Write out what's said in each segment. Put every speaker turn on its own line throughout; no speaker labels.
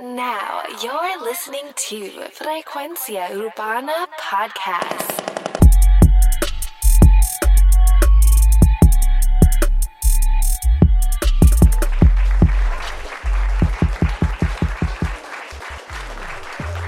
Now you're listening to Frecuencia Urbana Podcast.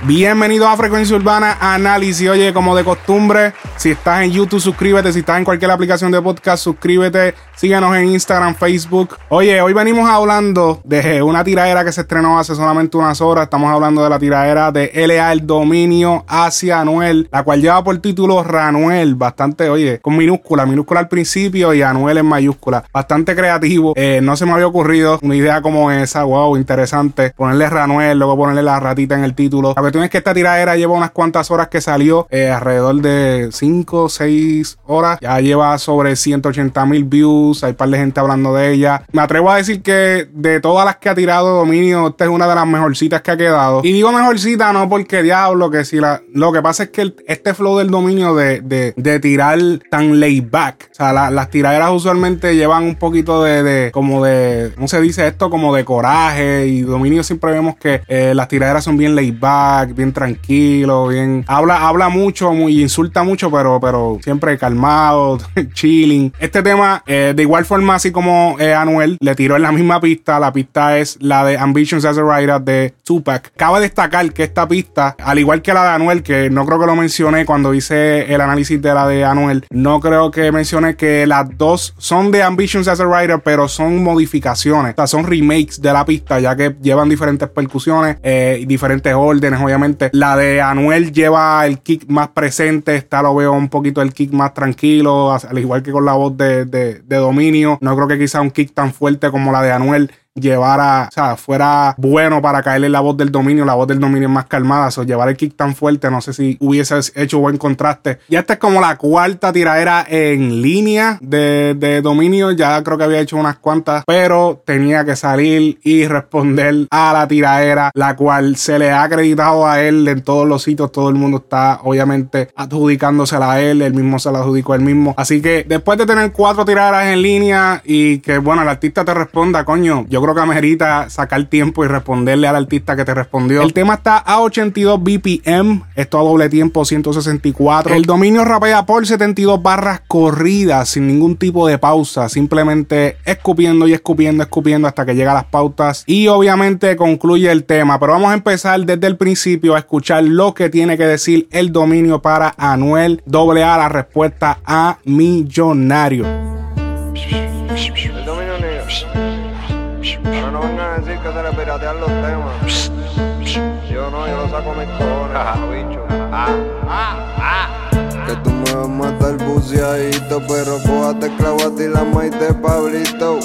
Bienvenidos a Frecuencia Urbana Análisis. Oye, como de costumbre, si estás en YouTube, suscríbete. Si estás en cualquier aplicación de podcast, suscríbete. Síguenos en Instagram, Facebook. Oye, hoy venimos hablando de una tiradera que se estrenó hace solamente unas horas. Estamos hablando de la tiradera de LA El Dominio hacia Anuel, la cual lleva por título Ranuel. Bastante, oye, con minúscula, minúscula al principio y Anuel en mayúscula. Bastante creativo. Eh, no se me había ocurrido una idea como esa. Wow, interesante. Ponerle Ranuel, luego ponerle la ratita en el título. La cuestión es que esta tiradera lleva unas cuantas horas que salió, eh, alrededor de 5, 6 horas. Ya lleva sobre 180 mil views. Hay un par de gente hablando de ella. Me atrevo a decir que de todas las que ha tirado Dominio, esta es una de las mejorcitas que ha quedado. Y digo mejorcita no porque diablo, que si la. Lo que pasa es que el- este flow del dominio de, de, de tirar tan laid back. O sea, la- las tiraderas usualmente llevan un poquito de, de. como de. ¿Cómo se dice esto? Como de coraje. Y dominio siempre vemos que eh, las tiraderas son bien laid back, bien tranquilo, bien. Habla, habla mucho, muy, insulta mucho, pero, pero siempre calmado, chilling. Este tema, eh, de igual forma, así como eh, Anuel le tiró en la misma pista, la pista es la de Ambitions as a Writer de Tupac. Cabe destacar que esta pista, al igual que la de Anuel, que no creo que lo mencioné cuando hice el análisis de la de Anuel, no creo que mencioné que las dos son de Ambitions as a Writer, pero son modificaciones, o son remakes de la pista, ya que llevan diferentes percusiones eh, diferentes órdenes, obviamente. La de Anuel lleva el kick más presente, esta lo veo un poquito el kick más tranquilo, al igual que con la voz de, de, de Dominio. No creo que quizá un kick tan fuerte como la de Anuel llevara, o sea, fuera bueno para caerle la voz del dominio. La voz del dominio más calmada. O llevar el kick tan fuerte, no sé si hubiese hecho buen contraste. Y esta es como la cuarta tiradera en línea de, de dominio. Ya creo que había hecho unas cuantas, pero tenía que salir y responder a la tiradera, la cual se le ha acreditado a él en todos los sitios. Todo el mundo está, obviamente, adjudicándosela a él. Él mismo se la adjudicó él mismo. Así que después de tener cuatro tiraderas en línea y que, bueno, el artista te responda, coño, yo creo que amerita sacar tiempo y responderle al artista que te respondió. El tema está a 82 BPM, esto a doble tiempo 164. El dominio rapea por 72 barras corridas sin ningún tipo de pausa, simplemente escupiendo y escupiendo, escupiendo hasta que llega a las pautas y obviamente concluye el tema. Pero vamos a empezar desde el principio a escuchar lo que tiene que decir el dominio para Anuel AA, la respuesta a millonario.
Vengan a decir que se le piratean los temas. Yo no, yo lo saco mis cojones, bicho. Que tú me vas a matar buceadito, pero cójate clavo a ti la maíz de Pablito.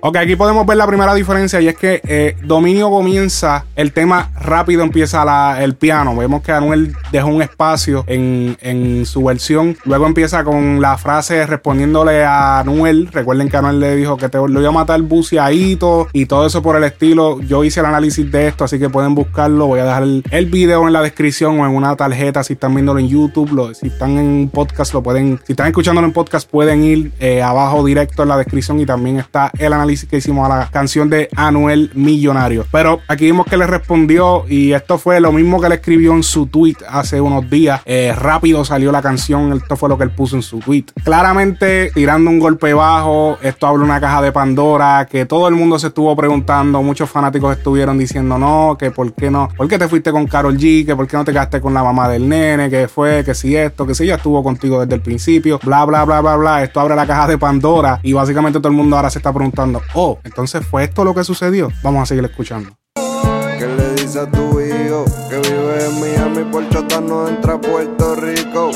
Ok, aquí podemos ver la primera diferencia y es que eh, Dominio comienza, el tema rápido empieza la- el piano. Vemos que Anuel dejó un espacio en, en su versión. Luego empieza con la frase respondiéndole a Anuel. Recuerden que Anuel le dijo que te lo iba a matar buceadito y todo eso por el estilo. Yo hice el análisis de esto, así que pueden buscarlo. Voy a dejar el, el video en la descripción o en una tarjeta si están viéndolo en YouTube. Lo- si están en podcast, lo pueden. Si están escuchándolo en podcast, pueden ir eh, abajo directo en la descripción y también está el análisis que hicimos a la canción de Anuel Millonario. Pero aquí vimos que le respondió y esto fue lo mismo que le escribió en su tweet hace unos días. Eh, rápido salió la canción, esto fue lo que él puso en su tweet. Claramente tirando un golpe bajo, esto abre una caja de Pandora que todo el mundo se estuvo preguntando, muchos fanáticos estuvieron diciendo no, que por qué no, por qué te fuiste con Carol G, que por qué no te quedaste con la mamá del nene, que fue, que si esto, que si ella estuvo contigo desde el principio, bla, bla, bla, bla, bla. Esto abre la caja de Pandora y básicamente todo el mundo ahora se está preguntando, oh, entonces fue esto lo que sucedió. Vamos a seguir escuchando.
¿Qué le dice a tu hijo que vive en Miami por Chota no entra a Puerto Rico?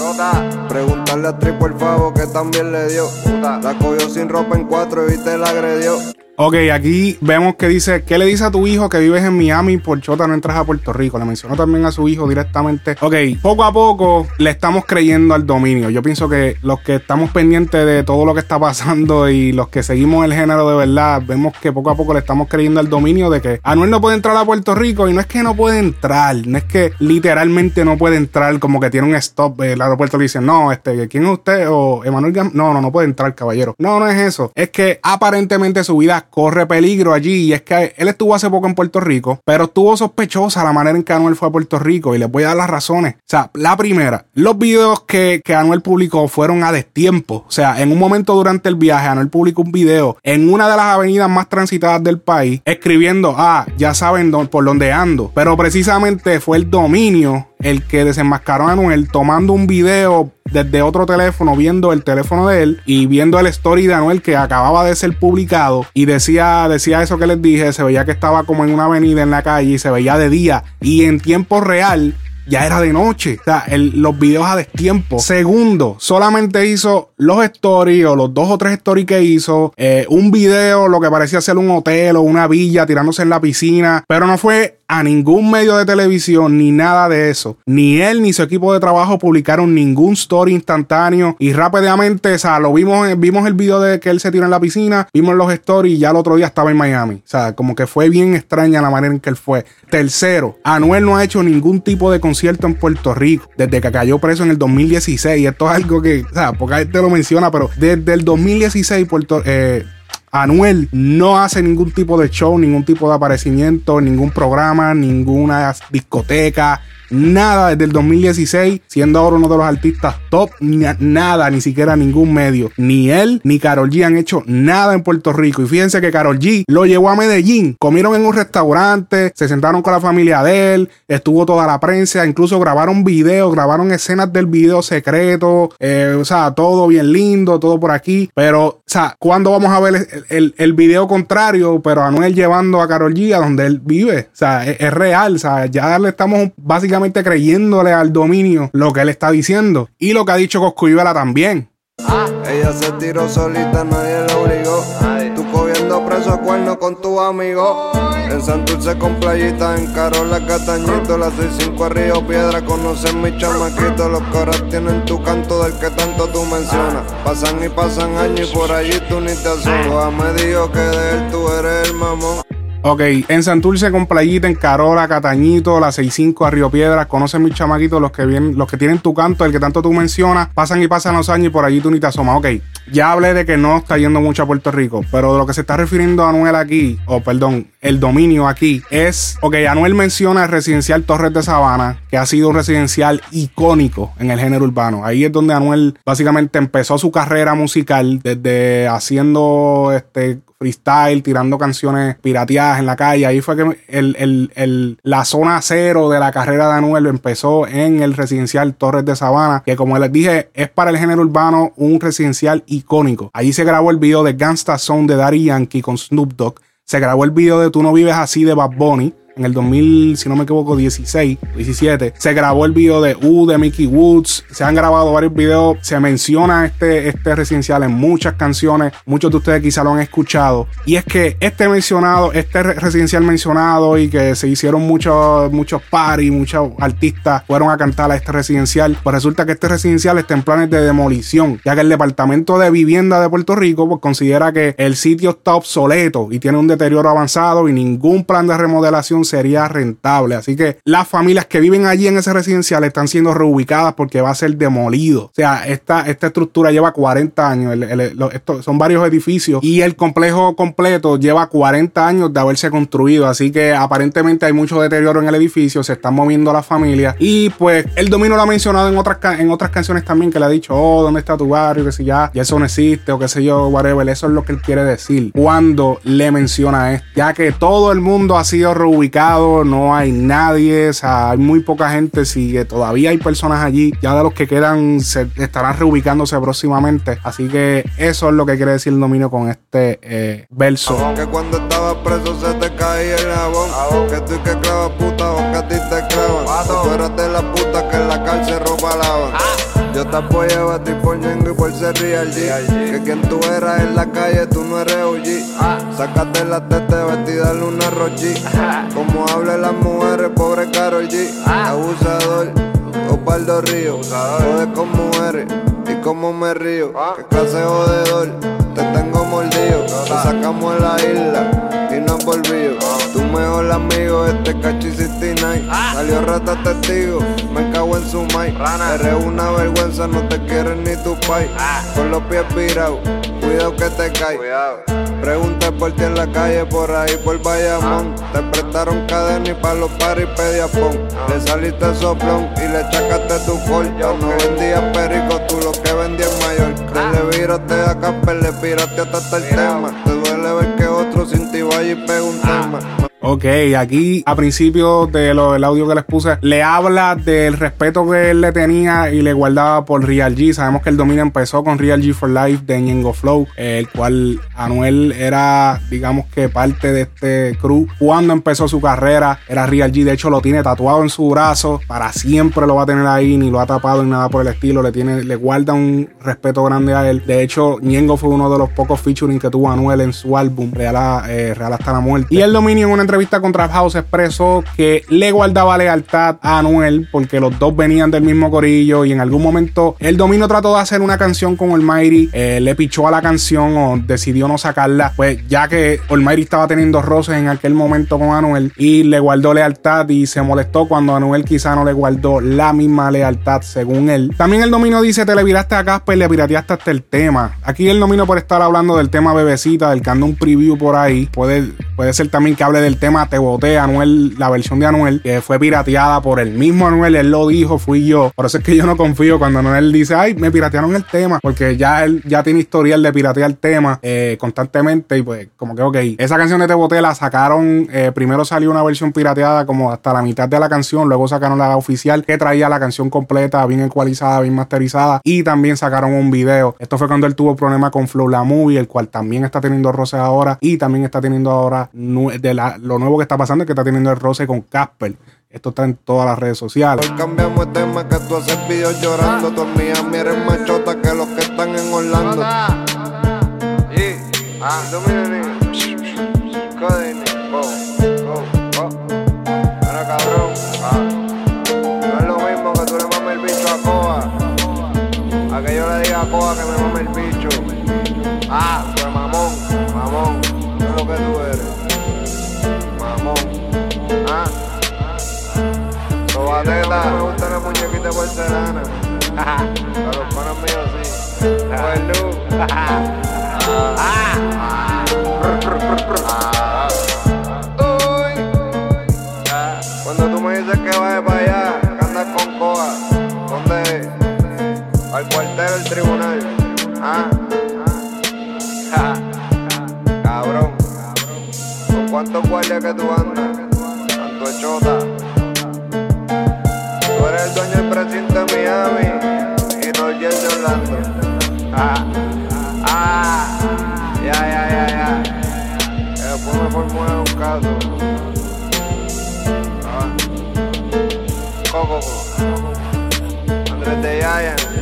Preguntarle a Tri por favor que también le dio. La cogió sin ropa en cuatro y te la agredió.
Ok, aquí vemos que dice, ¿qué le dice a tu hijo que vives en Miami por chota no entras a Puerto Rico? Le mencionó también a su hijo directamente. Ok, poco a poco le estamos creyendo al dominio. Yo pienso que los que estamos pendientes de todo lo que está pasando y los que seguimos el género de verdad, vemos que poco a poco le estamos creyendo al dominio de que Anuel no puede entrar a Puerto Rico y no es que no puede entrar, no es que literalmente no puede entrar como que tiene un stop. El aeropuerto le dice, no, este, ¿quién es usted? O Emanuel Gam no, no, no puede entrar, caballero. No, no es eso. Es que aparentemente su vida corre peligro allí. Y es que él estuvo hace poco en Puerto Rico, pero estuvo sospechosa la manera en que Anuel fue a Puerto Rico. Y les voy a dar las razones. O sea, la primera, los videos que, que Anuel publicó fueron a destiempo. O sea, en un momento durante el viaje, Anuel publicó un video en una de las avenidas más transitadas del país, escribiendo, ah, ya saben por dónde ando. Pero precisamente fue el dominio el que desenmascaró a Anuel tomando un video desde otro teléfono, viendo el teléfono de él y viendo el story de Anuel que acababa de ser publicado y decía, decía eso que les dije, se veía que estaba como en una avenida en la calle y se veía de día. Y en tiempo real ya era de noche. O sea, los videos a destiempo. Segundo, solamente hizo los stories o los dos o tres stories que hizo. Eh, un video, lo que parecía ser un hotel o una villa tirándose en la piscina. Pero no fue a ningún medio de televisión ni nada de eso. Ni él ni su equipo de trabajo publicaron ningún story instantáneo. Y rápidamente, o sea, lo vimos, vimos el video de que él se tiró en la piscina, vimos los stories y ya el otro día estaba en Miami. O sea, como que fue bien extraña la manera en que él fue. Tercero, Anuel no ha hecho ningún tipo de concierto en Puerto Rico desde que cayó preso en el 2016. Esto es algo que, o sea, poca gente lo menciona, pero desde el 2016 Puerto eh, Anuel no hace ningún tipo de show, ningún tipo de aparecimiento, ningún programa, ninguna discoteca, nada desde el 2016, siendo ahora uno de los artistas top, nada, ni siquiera ningún medio. Ni él ni Carol G han hecho nada en Puerto Rico. Y fíjense que Carol G lo llevó a Medellín, comieron en un restaurante, se sentaron con la familia de él, estuvo toda la prensa, incluso grabaron videos, grabaron escenas del video secreto, eh, o sea, todo bien lindo, todo por aquí. Pero, o sea, ¿cuándo vamos a ver el, el, video contrario? Pero Anuel llevando a Carol G a donde él vive. O sea, es, es real, o sea, ya le estamos básicamente creyéndole al dominio lo que él está diciendo. Y lo que ha dicho Coscuyuela también.
Ah. Ella se tiró solita, nadie la obligó. Tú cogiendo preso cuerno con tu amigo. En Santurce con playita, en Carola Catañito, las 65 a Río Piedra, conocen mi chamaquito. Los coras tienen tu canto del que tanto tú mencionas. Pasan y pasan años y por allí tú ni te asomas. Me dijo que de él tú eres el mamón.
Ok, en Santurce con Playita, en Carola, Catañito, la 65 a Río Piedras, conocen mis chamaquitos, los que vienen, los que tienen tu canto, el que tanto tú mencionas, pasan y pasan los años y por allí tú ni te asomas. Ok, ya hablé de que no está yendo mucho a Puerto Rico, pero de lo que se está refiriendo Anuel aquí, o perdón, el dominio aquí, es, ok, Anuel menciona el residencial Torres de Sabana, que ha sido un residencial icónico en el género urbano. Ahí es donde Anuel básicamente empezó su carrera musical desde haciendo este freestyle, tirando canciones pirateadas en la calle. Ahí fue que el, la zona cero de la carrera de Anuel empezó en el residencial Torres de Sabana, que como les dije, es para el género urbano un residencial icónico. Allí se grabó el video de Gangsta Song de Daddy Yankee con Snoop Dogg. Se grabó el video de Tú no vives así de Bad Bunny en el 2000, si no me equivoco, 16, 17, se grabó el video de U de Mickey Woods, se han grabado varios videos, se menciona este, este residencial en muchas canciones, muchos de ustedes quizá lo han escuchado, y es que este mencionado, este residencial mencionado y que se hicieron muchos, muchos parties, muchos artistas fueron a cantar a este residencial, pues resulta que este residencial está en planes de demolición, ya que el Departamento de Vivienda de Puerto Rico pues considera que el sitio está obsoleto y tiene un deterioro avanzado y ningún plan de remodelación sería rentable. Así que las familias que viven allí en ese residencial están siendo reubicadas porque va a ser demolido. O sea, esta, esta estructura lleva 40 años. son varios edificios y el complejo completo lleva 40 años de haberse construido. Así que aparentemente hay mucho deterioro en el edificio. Se están moviendo las familias. Y pues el dominio lo ha mencionado en otras, en otras canciones también que le ha dicho, oh, ¿dónde está tu barrio? Que si ya, ya eso no existe o qué sé yo, whatever. Eso es lo que él quiere decir cuando le menciona esto. Ya que todo el mundo ha sido reubicado no hay nadie, o sea, hay muy poca gente, si todavía hay personas allí, ya de los que quedan se estarán reubicándose próximamente, así que eso es lo que quiere decir el dominio con este eh, verso.
Que cuando estaba preso se te caía el jabón, que tú y que clavas puta o que a ti te clavan, tú eres de la puta que en la cárcel roba lava. Yo te apoyaba a ti por Ñengo y por ser real G. Que quien tú eras en la calle, tú no eres OG. Sácate la teta vestida luna rochi. Como hablan las mujeres, pobre Carol G. Abusador, Osvaldo Río. Jode con mujeres y como me río. Que clase jodedor, te tengo mordido. Te sacamos en la isla y no volvido. Mejor amigo, este cachi 69. Salió rata testigo, me cago en su mic. Eres una vergüenza, no te quieren ni tu pai. Con los pies virados, cuidado que te cae. Pregunté por ti en la calle, por ahí por Bayamón. Te prestaron cadena y pa' los paris pedía pon. Le saliste soplón y le chacaste tu corta. No vendías perico, tú lo que vendías mayor. Le viraste a Casper, le piraste hasta el tema. Te duele ver que otro sin ti vaya y pega un tema.
Ok, aquí a principio de lo del audio que les puse, le habla del respeto que él le tenía y le guardaba por Real G. Sabemos que el dominio empezó con Real G for Life de Ñengo Flow, el cual Anuel era, digamos que parte de este crew. Cuando empezó su carrera, era Real G. De hecho, lo tiene tatuado en su brazo. Para siempre lo va a tener ahí, ni lo ha tapado ni nada por el estilo. Le tiene, le guarda un respeto grande a él. De hecho, Ñengo fue uno de los pocos featuring que tuvo Anuel en su álbum Real, eh, Real hasta la muerte. Y el dominio en una entrevista con Trap House expresó que le guardaba lealtad a Anuel porque los dos venían del mismo corillo y en algún momento el Domino trató de hacer una canción con Almighty, eh, le pichó a la canción o decidió no sacarla, pues ya que Almighty estaba teniendo roces en aquel momento con Anuel y le guardó lealtad y se molestó cuando Anuel quizá no le guardó la misma lealtad según él. También el Domino dice, te le viraste a Casper, le pirateaste hasta el tema. Aquí el Domino por estar hablando del tema Bebecita, del que anda un preview por ahí, puede, puede ser también que hable del tema Te boté, Anuel, la versión de Anuel, que fue pirateada por el mismo Anuel, él lo dijo, fui yo. Por eso es que yo no confío cuando Anuel dice, ay, me piratearon el tema, porque ya él ya tiene historial de piratear el tema eh, constantemente y pues como que, ok, esa canción de Te boté la sacaron, eh, primero salió una versión pirateada como hasta la mitad de la canción, luego sacaron la oficial que traía la canción completa, bien ecualizada, bien masterizada y también sacaron un video. Esto fue cuando él tuvo problema con Flow La Movie, el cual también está teniendo roces ahora y también está teniendo ahora de la, lo nuevo que está pasando es que está teniendo el roce con Casper. Esto está en todas las redes sociales.
Hoy cambiamos el tema que tú haces videos llorando. Tus mías eres más chota que los que están en Orlando. Ah, ah. No es lo mismo que tú le mames el bicho a Coa. A que yo le diga a Coa que me mame el bicho. Me gusta la muñequita porcelana. A los panos míos sí. Bueno. Cuando tú me dices que vayas para allá, que andas con coa, ¿dónde? Al cuartel del tribunal. Ah. Cabrón. ¿Con cuántos guardias que tú andas? Tanto echota. El dueño del precinto de Miami y jet de Orlando. Ah, ah, ya, ya, ya, ya. Que después me formulan un caso. Ah, Coco, Andrés de Yaya.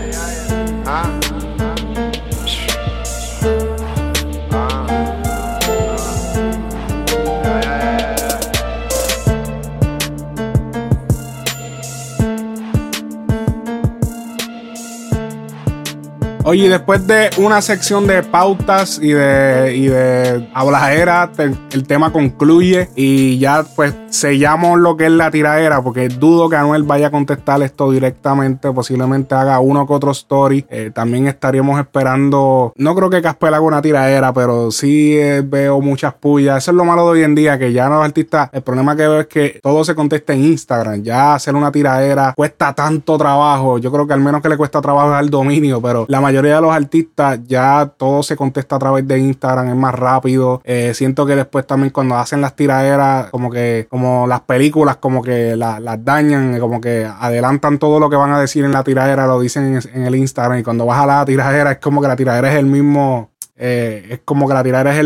Oye, después de una sección de pautas y de, y de habladera, te- el tema concluye y ya pues sellamos lo que es la tiradera, porque dudo que Anuel vaya a contestar esto directamente, posiblemente haga uno que otro story. Eh, también estaríamos esperando, no creo que Casper haga una tiradera, pero sí eh, veo muchas pullas. Eso es lo malo de hoy en día, que ya los artistas, el problema que veo es que todo se contesta en Instagram, ya hacer una tiradera cuesta tanto trabajo, yo creo que al menos que le cuesta trabajo es al dominio, pero la mayoría de los artistas ya todo se contesta a través de Instagram, es más rápido. Eh, siento que después también cuando hacen las tiraderas, como que, como las películas, como que la- las dañan, como que adelantan todo lo que van a decir en la tiradera, lo dicen en, el Instagram. Y cuando vas a la tiradera, es como que la tiradera es el mismo. eh, es como que la tiradera es,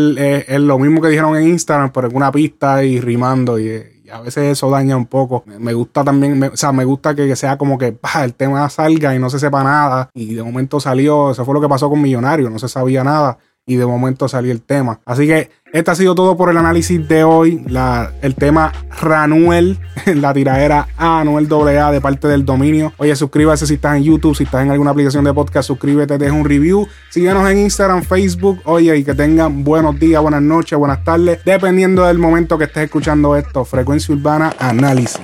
el- lo mismo que dijeron en Instagram, pero en una pista y rimando. Y a veces eso daña un poco. Me, gusta también, me- o sea, me gusta que, sea como que pa, el tema salga y no se sepa nada. Y de momento salió, eso fue lo que pasó con Millonario, no se sabía nada. Y de momento salió el tema. Así que este ha sido todo por el análisis de hoy. La, el tema Ranuel, la tiradera a Anuel AA de parte del dominio. Oye, suscríbase si estás en YouTube, si estás en alguna aplicación de podcast, suscríbete, deja un review. Síguenos en Instagram, Facebook. Oye, y que tengan buenos días, buenas noches, buenas tardes, dependiendo del momento que estés escuchando esto. Frecuencia Urbana Análisis.